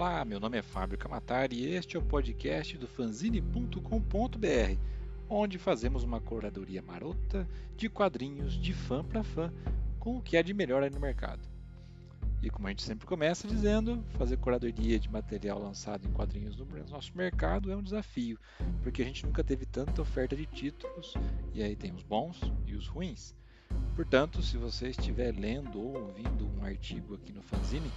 Olá, meu nome é Fábio Camatari e este é o podcast do fanzine.com.br, onde fazemos uma curadoria marota de quadrinhos de fã para fã com o que há de melhor aí no mercado. E como a gente sempre começa dizendo, fazer curadoria de material lançado em quadrinhos no nosso mercado é um desafio, porque a gente nunca teve tanta oferta de títulos, e aí tem os bons e os ruins. Portanto, se você estiver lendo ou ouvindo um artigo aqui no fanzine,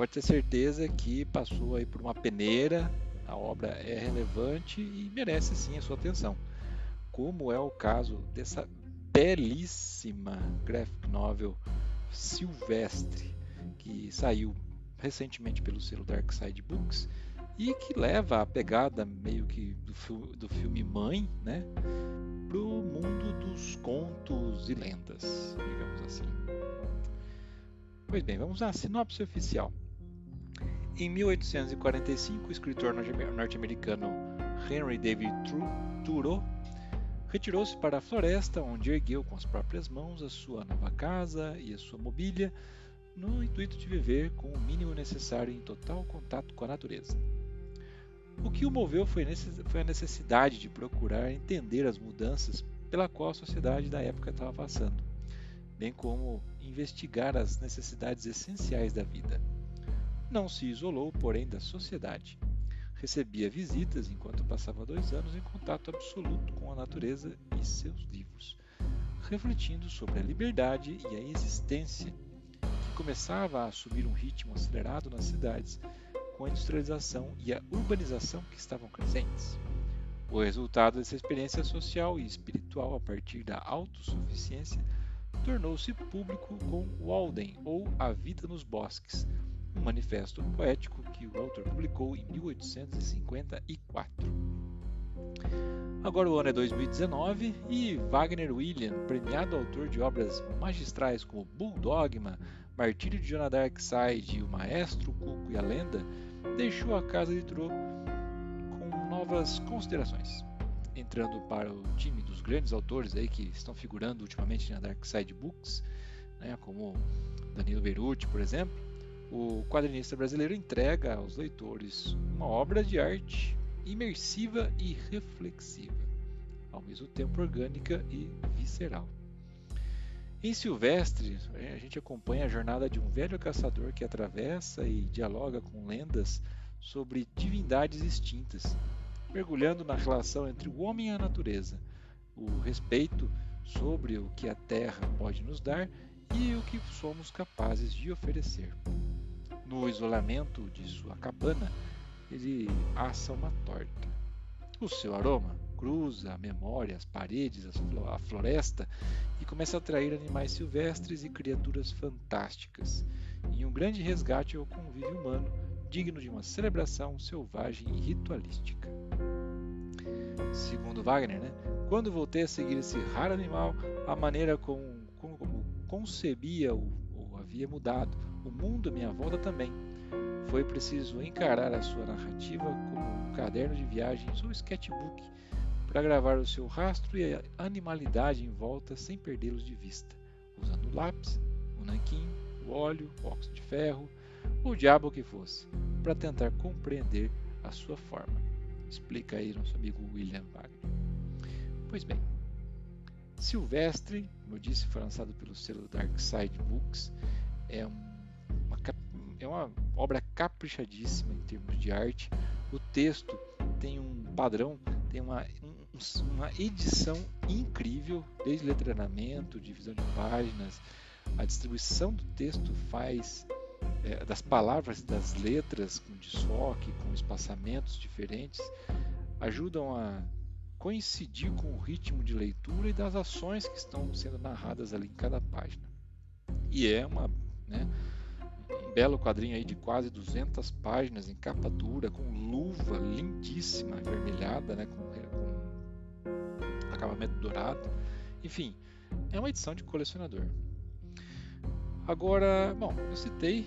pode ter certeza que passou aí por uma peneira, a obra é relevante e merece sim a sua atenção. Como é o caso dessa belíssima graphic novel Silvestre, que saiu recentemente pelo selo Dark Side Books e que leva a pegada meio que do, do filme Mãe, né, para o mundo dos contos e lendas, digamos assim. Pois bem, vamos à sinopse oficial. Em 1845, o escritor norte-americano Henry David Thoreau retirou-se para a floresta, onde ergueu com as próprias mãos a sua nova casa e a sua mobília, no intuito de viver com o mínimo necessário em total contato com a natureza. O que o moveu foi a necessidade de procurar entender as mudanças pela qual a sociedade da época estava passando, bem como investigar as necessidades essenciais da vida. Não se isolou, porém, da sociedade. Recebia visitas enquanto passava dois anos em contato absoluto com a natureza e seus livros, refletindo sobre a liberdade e a existência, que começava a assumir um ritmo acelerado nas cidades com a industrialização e a urbanização que estavam crescentes. O resultado dessa experiência social e espiritual a partir da autossuficiência tornou-se público com Walden, ou A Vida nos Bosques, um manifesto poético que o autor publicou em 1854. Agora o ano é 2019 e Wagner William, premiado autor de obras magistrais como Bulldogma, Martírio de Jonah Darkside, O Maestro, Cuco e a Lenda, deixou a casa de Tro com novas considerações. Entrando para o time dos grandes autores aí que estão figurando ultimamente na Darkside Books, né, como Danilo Beruti, por exemplo, o quadrinista brasileiro entrega aos leitores uma obra de arte imersiva e reflexiva, ao mesmo tempo orgânica e visceral. Em Silvestre, a gente acompanha a jornada de um velho caçador que atravessa e dialoga com lendas sobre divindades extintas, mergulhando na relação entre o homem e a natureza, o respeito sobre o que a terra pode nos dar e o que somos capazes de oferecer. No isolamento de sua cabana, ele assa uma torta. O seu aroma cruza a memória, as paredes, a floresta e começa a atrair animais silvestres e criaturas fantásticas, em um grande resgate ao convívio humano, digno de uma celebração selvagem e ritualística. Segundo Wagner, né, quando voltei a seguir esse raro animal, a maneira como, como, como concebia o, ou havia mudado o mundo à minha volta também. Foi preciso encarar a sua narrativa como um caderno de viagens ou sketchbook para gravar o seu rastro e a animalidade em volta sem perdê-los de vista, usando o lápis, o nanquim, o óleo, o óxido de ferro, o diabo que fosse, para tentar compreender a sua forma. Explica aí nosso amigo William Wagner. Pois bem, Silvestre, como eu disse, foi lançado pelo selo Dark Side Books, é um é uma obra caprichadíssima em termos de arte. O texto tem um padrão, tem uma, um, uma edição incrível, desde letramento, divisão de páginas, a distribuição do texto faz é, das palavras, das letras com desfoque, com espaçamentos diferentes, ajudam a coincidir com o ritmo de leitura e das ações que estão sendo narradas ali em cada página. E é uma, belo quadrinho aí de quase 200 páginas em capa dura, com luva lindíssima, avermelhada, né, com, com acabamento dourado. Enfim, é uma edição de colecionador. Agora, bom, eu citei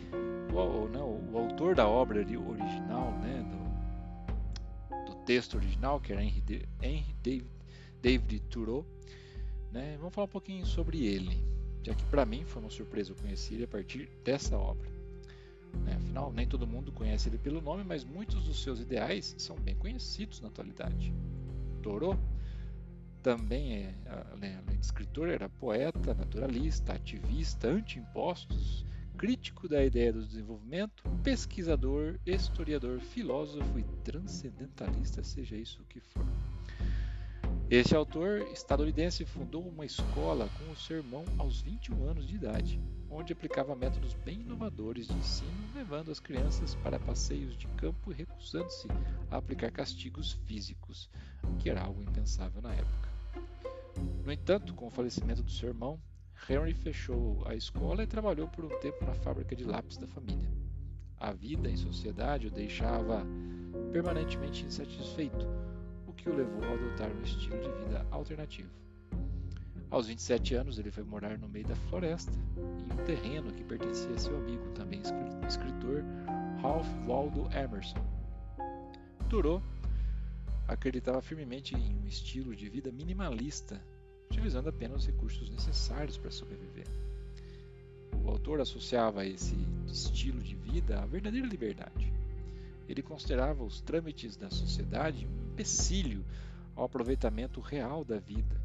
o, né, o, autor da obra original, né, do, do, texto original, que era Henry, Henry David, David Thoreau. Né, vamos falar um pouquinho sobre ele, já que para mim foi uma surpresa eu conhecer ele a partir dessa obra. Né? Afinal, nem todo mundo conhece ele pelo nome, mas muitos dos seus ideais são bem conhecidos na atualidade. Thoreau também, é, além de escritor, era poeta, naturalista, ativista, anti-impostos, crítico da ideia do desenvolvimento, pesquisador, historiador, filósofo e transcendentalista, seja isso o que for. Este autor estadunidense fundou uma escola com o seu irmão aos 21 anos de idade, onde aplicava métodos bem inovadores de ensino, levando as crianças para passeios de campo e recusando-se a aplicar castigos físicos, que era algo impensável na época. No entanto, com o falecimento do seu irmão, Henry fechou a escola e trabalhou por um tempo na fábrica de lápis da família. A vida em sociedade o deixava permanentemente insatisfeito, o que o levou a adotar um estilo de vida alternativo. Aos 27 anos, ele foi morar no meio da floresta, em um terreno que pertencia a seu amigo, também escritor, Ralph Waldo Emerson. Thoreau acreditava firmemente em um estilo de vida minimalista, utilizando apenas os recursos necessários para sobreviver. O autor associava esse estilo de vida à verdadeira liberdade. Ele considerava os trâmites da sociedade empecilho ao aproveitamento real da vida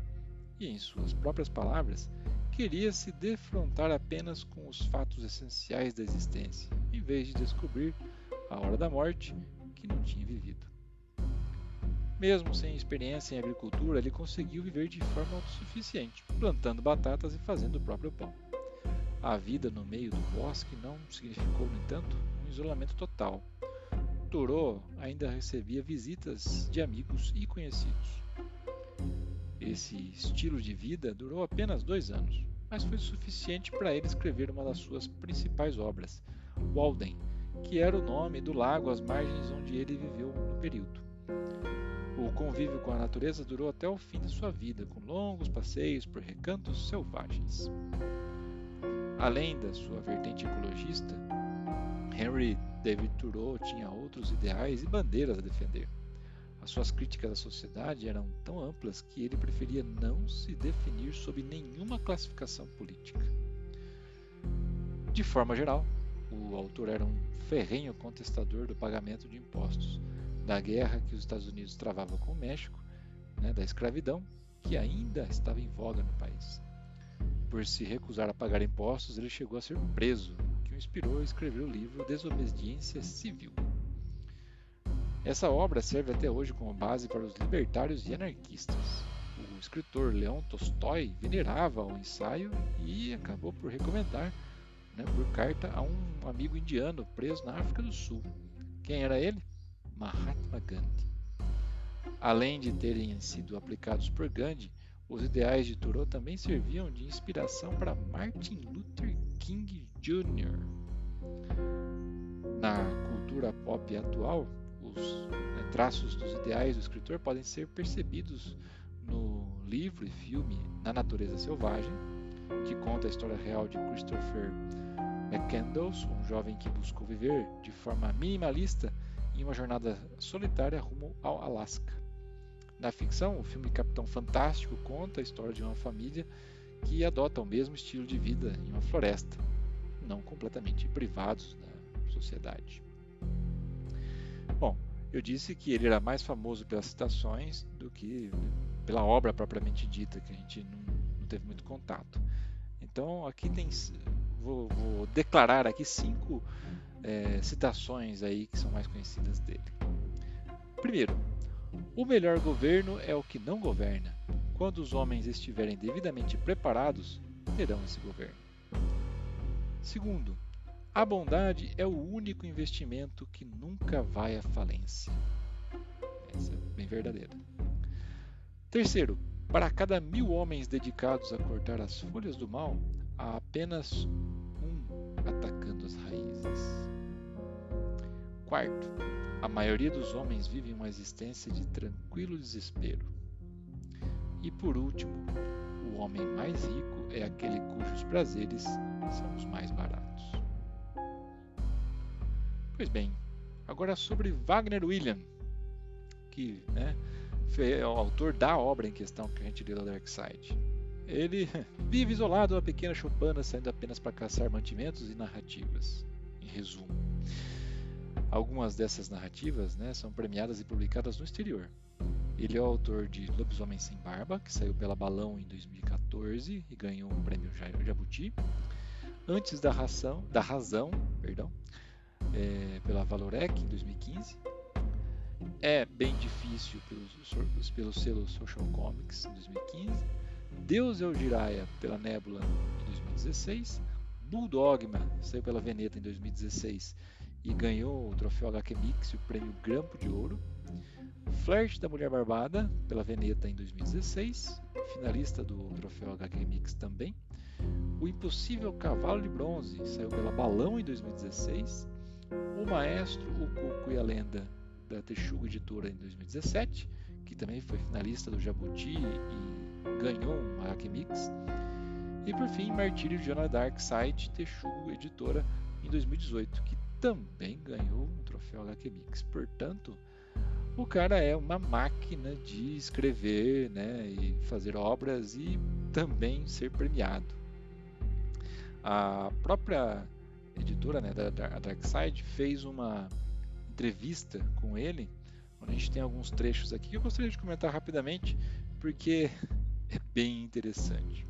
e, em suas próprias palavras, queria se defrontar apenas com os fatos essenciais da existência, em vez de descobrir, a hora da morte, que não tinha vivido. Mesmo sem experiência em agricultura, ele conseguiu viver de forma autossuficiente, plantando batatas e fazendo o próprio pão. A vida no meio do bosque não significou, no entanto, um isolamento total. Thoreau ainda recebia visitas de amigos e conhecidos. Esse estilo de vida durou apenas dois anos, mas foi suficiente para ele escrever uma das suas principais obras, Walden, que era o nome do lago às margens onde ele viveu no período. O convívio com a natureza durou até o fim de sua vida, com longos passeios por recantos selvagens. Além da sua vertente ecologista, Henry David Thoreau tinha outros ideais e bandeiras a defender. As suas críticas à sociedade eram tão amplas que ele preferia não se definir sob nenhuma classificação política. De forma geral, o autor era um ferrenho contestador do pagamento de impostos, da guerra que os Estados Unidos travavam com o México, né, da escravidão, que ainda estava em voga no país. Por se recusar a pagar impostos, ele chegou a ser preso, inspirou a escrever o livro Desobediência Civil. Essa obra serve até hoje como base para os libertários e anarquistas. O escritor Leon Tolstói venerava o ensaio e acabou por recomendar, né, por carta, a um amigo indiano preso na África do Sul. Quem era ele? Mahatma Gandhi. Além de terem sido aplicados por Gandhi, os ideais de Thoreau também serviam de inspiração para Martin Luther King Jr. Na cultura pop atual, os né, traços dos ideais do escritor podem ser percebidos no livro e filme Na Natureza Selvagem, que conta a história real de Christopher McCandless, um jovem que buscou viver de forma minimalista em uma jornada solitária rumo ao Alasca. Na ficção, o filme Capitão Fantástico conta a história de uma família que adota o mesmo estilo de vida em uma floresta, não completamente privados da sociedade. Bom, eu disse que ele era mais famoso pelas citações do que pela obra propriamente dita, que a gente não, teve muito contato. Então, aqui tem, vou, vou declarar aqui cinco é, citações aí que são mais conhecidas dele. Primeiro, o melhor governo é o que não governa. Quando os homens estiverem devidamente preparados, terão esse governo. Segundo, a bondade é o único investimento que nunca vai à falência. Essa é bem verdadeira. Terceiro, para cada mil homens dedicados a cortar as folhas do mal, há apenas um atacando as raízes. Quarto, a maioria dos homens vive uma existência de tranquilo desespero. E por último, o homem mais rico é aquele cujos prazeres são os mais baratos. Pois bem, agora sobre Wagner William, que né, é o autor da obra em questão que a gente leu da Dark Side. Ele vive isolado uma pequena choupana, saindo apenas para caçar mantimentos e narrativas. Em resumo. Algumas dessas narrativas né, são premiadas e publicadas no exterior. Ele é o autor de Lobisomem Sem Barba, que saiu pela Balão em 2014 e ganhou um prêmio Jabuti. Antes da Razão, da Razão perdão, é, pela Valorec em 2015. É bem difícil pelo, pelo selo Social Comics em 2015. Deus é o Jiraya pela Nebula em 2016. Bulldogma saiu pela Veneta em 2016 e ganhou o troféu HQ Mix e o prêmio Grampo de Ouro. Flirt da Mulher Barbada, pela Veneta em 2016, finalista do troféu HQ Mix também. O Impossível Cavalo de Bronze, saiu pela Balão em 2016. O Maestro, o Coco e a Lenda, da Texuga Editora em 2017, que também foi finalista do Jabuti e ganhou um HQ Mix. E por fim, Martírio de Jonah Dark Side, Texugo Editora, em 2018, que também ganhou um troféu HQ Mix. Portanto, o cara é uma máquina de escrever né, e fazer obras e também ser premiado. A própria editora né, da, da Darkside fez uma entrevista com ele, onde a gente tem alguns trechos aqui que eu gostaria de comentar rapidamente, porque é bem interessante.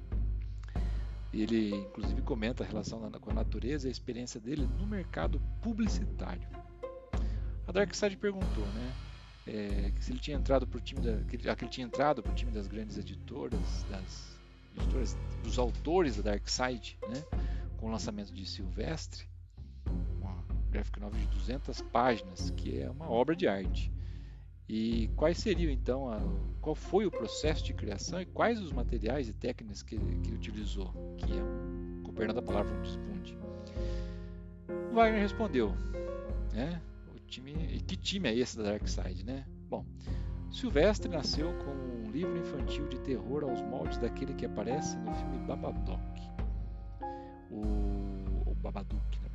Ele, inclusive, comenta a relação com a natureza e a experiência dele no mercado publicitário. A Darkside perguntou, né? é, se ele tinha entrado para o time da, que, que ele tinha entrado para time das grandes editoras, das editoras, dos autores da Dark Side, né, com o lançamento de Silvestre, uma graphic novel de 200 páginas, que é uma obra de arte. E quais seriam então, a, qual foi o processo de criação e quais os materiais e técnicas que, que ele utilizou, que é um, perdão da palavra, um desbunde. Wagner respondeu, né, time, e que time é esse da Dark Side, né? Bom, Silvestre nasceu com um livro infantil de terror aos moldes daquele que aparece no filme Babadook. O, o Babadook, verdade.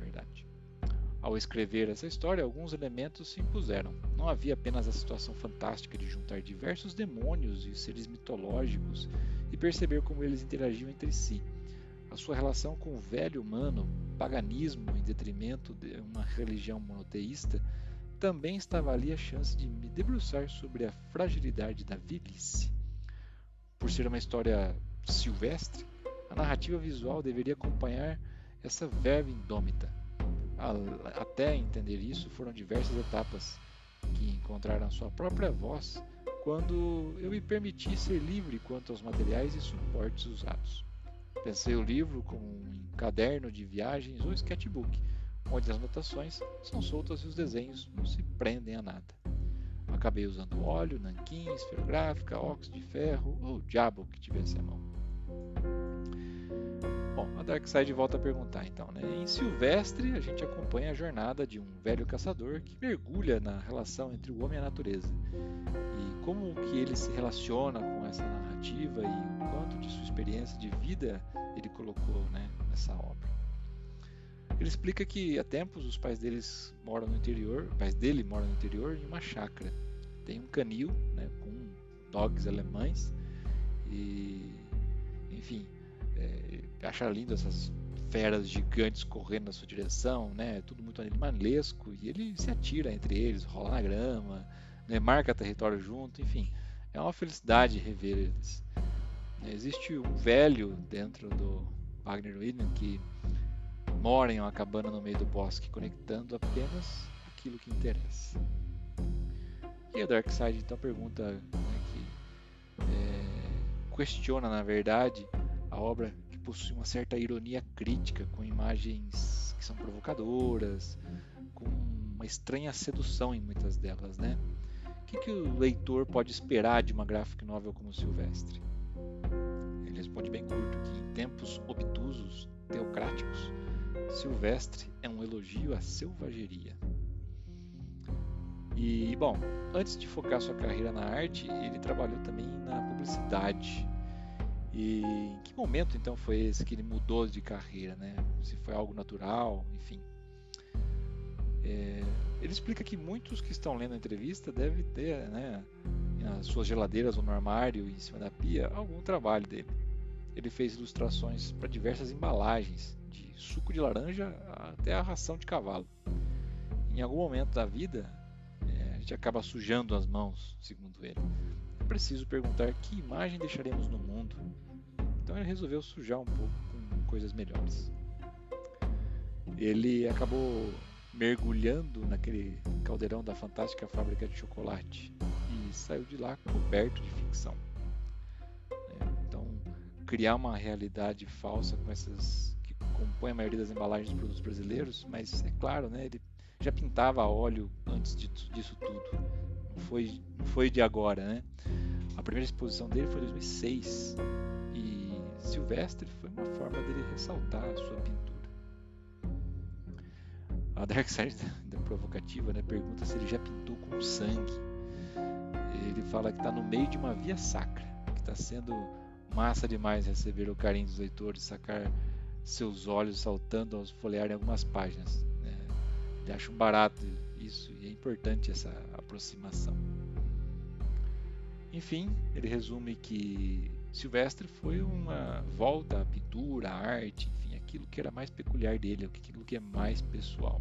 Ao escrever essa história, alguns elementos se impuseram. Não havia apenas a situação fantástica de juntar diversos demônios e seres mitológicos e perceber como eles interagiam entre si. A sua relação com o velho humano, paganismo em detrimento de uma religião monoteísta, também estava ali a chance de me debruçar sobre a fragilidade da velhice. Por ser uma história silvestre, a narrativa visual deveria acompanhar essa verve indômita. Até entender isso, foram diversas etapas que encontraram sua própria voz quando eu me permiti ser livre quanto aos materiais e suportes usados. Pensei o livro como um caderno de viagens ou sketchbook, onde as anotações são soltas e os desenhos não se prendem a nada. Acabei usando óleo, nanquim, esferográfica, óxido de ferro ou o diabo que tivesse à mão. Bom, a Darkseid volta a perguntar então, né? Em Silvestre, a gente acompanha a jornada de um velho caçador que mergulha na relação entre o homem e a natureza. E como que ele se relaciona com essa narrativa e o quanto de sua experiência de vida ele colocou né, nessa obra. Ele explica que há tempos os pais deles moram no interior, pais dele moram no interior em uma chácara. Tem um canil, né, com dogs alemães e, enfim, é, acha lindo essas feras gigantes correndo na sua direção, né? Tudo muito animalesco e ele se atira entre eles, rola na grama, né, marca território junto, enfim, é uma felicidade rever eles. Existe um velho dentro do Wagner William que mora em uma cabana no meio do bosque, conectando apenas aquilo que interessa. E a Darkseid então pergunta, né, que é, questiona na verdade a obra que possui uma certa ironia crítica, com imagens que são provocadoras, com uma estranha sedução em muitas delas, né? O que, que o leitor pode esperar de uma graphic novel como Silvestre? Ele responde bem curto que em tempos obtusos, teocráticos, Silvestre é um elogio à selvageria. E, bom, antes de focar sua carreira na arte, ele trabalhou também na publicidade. E em que momento então foi esse que ele mudou de carreira, né? Se foi algo natural, enfim. É, ele explica que muitos que estão lendo a entrevista devem ter, né, nas suas geladeiras ou no armário em cima da pia, algum trabalho dele. ele fez ilustrações para diversas embalagens, de suco de laranja até a ração de cavalo. Em algum momento da vida, é, a gente acaba sujando as mãos, segundo ele. Preciso perguntar que imagem deixaremos no mundo. Então ele resolveu sujar um pouco com coisas melhores. Ele acabou mergulhando naquele caldeirão da fantástica fábrica de chocolate e saiu de lá coberto de ficção. É, então, criar uma realidade falsa com essas que compõem a maioria das embalagens dos produtos brasileiros, mas é claro, né, ele já pintava óleo antes disso tudo. Foi, não foi de agora, né? A primeira exposição dele foi em 2006 e Silvestre foi uma forma dele ressaltar a sua pintura a Dark Side da provocativa né, pergunta se ele já pintou com sangue. Ele fala que está no meio de uma via sacra, que está sendo massa demais receber o carinho dos leitores, sacar seus olhos saltando aos folhearem algumas páginas. Né? Ele acha um barato isso e é importante essa aproximação. Enfim, ele resume que Silvestre foi uma volta à pintura, à arte, enfim, aquilo que era mais peculiar dele, aquilo que é mais pessoal.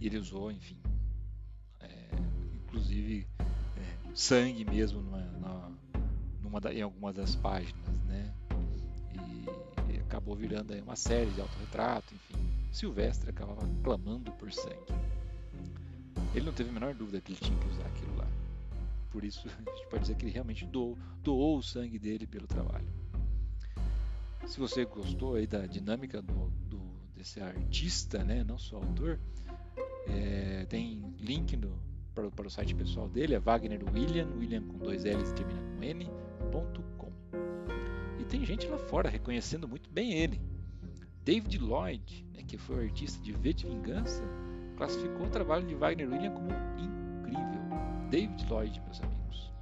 E ele usou, enfim, é, inclusive é, sangue mesmo numa, numa da, em algumas das páginas, né? E, e acabou virando uma série de autorretrato, enfim. Silvestre acabava clamando por sangue. Ele não teve a menor dúvida que ele tinha que usar aquilo lá. Por isso, a gente pode dizer que ele realmente doou, doou o sangue dele pelo trabalho. Se você gostou aí da dinâmica do, do desse artista, né, não só autor, é, tem link no, para, para, o site pessoal dele, é Wagner William, William com dois L's e termina com N.com. E tem gente lá fora reconhecendo muito bem ele. David Lloyd, né, que foi o artista de V de Vingança, classificou o trabalho de Wagner William como incrível. David Lloyd, meus amigos.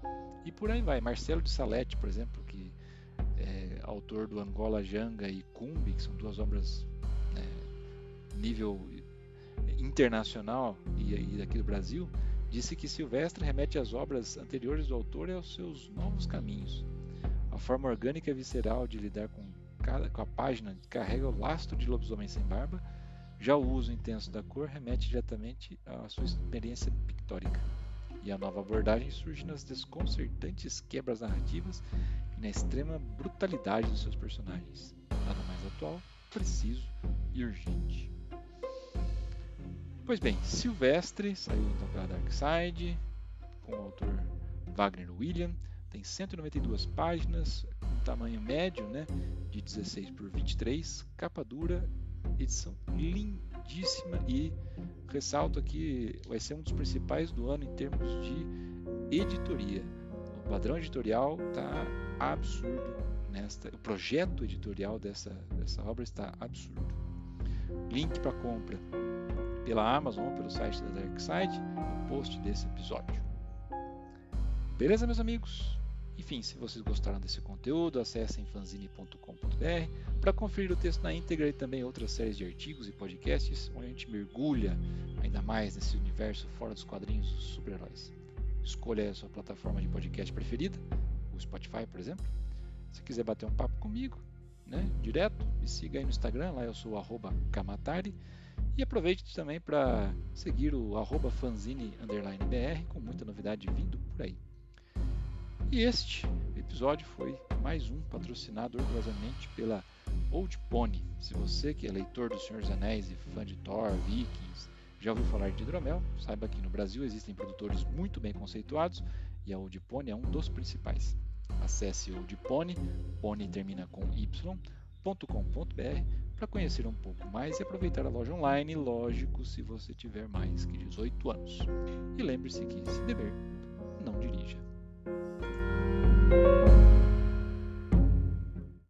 E por aí vai. Marcelo de Salete, por exemplo, que é autor do Angola Janga e Cumbi, que são duas obras né, nível internacional e aí daqui do Brasil, disse que Silvestre remete às obras anteriores do autor e aos seus novos caminhos. A forma orgânica e visceral de lidar com, cada, com a página carrega o lastro de lobisomem sem barba, já o uso intenso da cor remete diretamente à sua experiência pictórica. E a nova abordagem surge nas desconcertantes quebras narrativas e na extrema brutalidade dos seus personagens. Nada mais atual, preciso e urgente. Pois bem, Silvestre saiu então pela Dark Side, com o autor Wagner William, tem 192 páginas, um tamanho médio, né, de 16 por 23, capa dura, edição lindíssima e ressalto que vai ser um dos principais do ano em termos de editoria. O padrão editorial está absurdo nesta, o projeto editorial dessa, dessa obra está absurdo. Link para compra pela Amazon ou pelo site da Darkside no post desse episódio. Beleza, meus amigos? Enfim, se vocês gostaram desse conteúdo, acessem fanzine.com.br para conferir o texto na íntegra e também outras séries de artigos e podcasts onde a gente mergulha ainda mais nesse universo fora dos quadrinhos dos super-heróis. Escolha a sua plataforma de podcast preferida, o Spotify, por exemplo. Se quiser bater um papo comigo, né, direto, me siga aí no Instagram, lá eu sou Kamatari. E aproveite também para seguir o fanzine_br com muita novidade vindo por aí. E este episódio foi mais um patrocinado orgulhosamente pela Old Pony. Se você que é leitor do Senhor dos Anéis e fã de Thor, Vikings, já ouviu falar de hidromel, saiba que no Brasil existem produtores muito bem conceituados e a Old Pony é um dos principais. Acesse Old Pony termina com y.com.br para conhecer um pouco mais e aproveitar a loja online, lógico, se você tiver mais que 18 anos. E lembre-se que, se beber, não dirija.